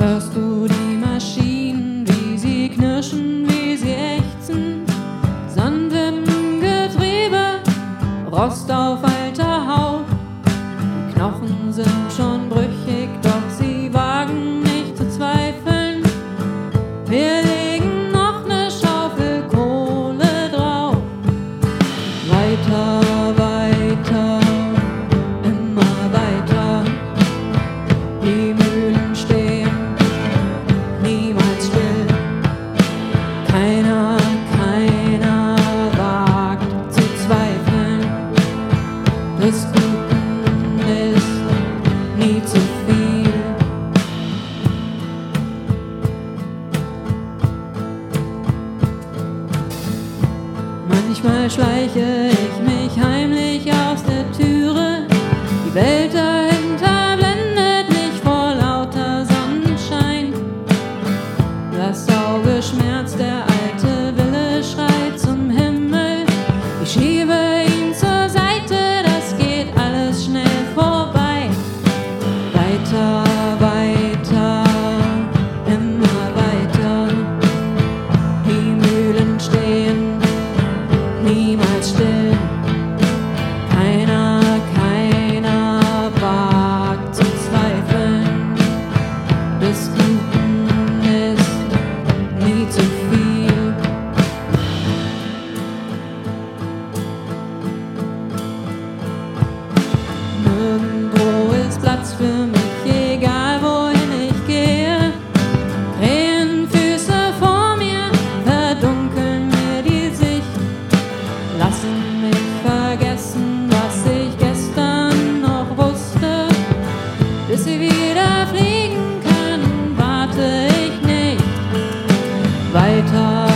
Hörst du die Maschinen, wie sie knirschen, wie sie ächzen? Sand im Getriebe, Rost auf alter Haut. Die Knochen sind schon brüchig, Manchmal schleiche ich mich heimlich aus der Türe. Die Welt dahinter blendet mich vor lauter Sonnenschein. Das Auge schmerzt, der alte Wille schreit zum Himmel. Ich schiebe ihn. guitar.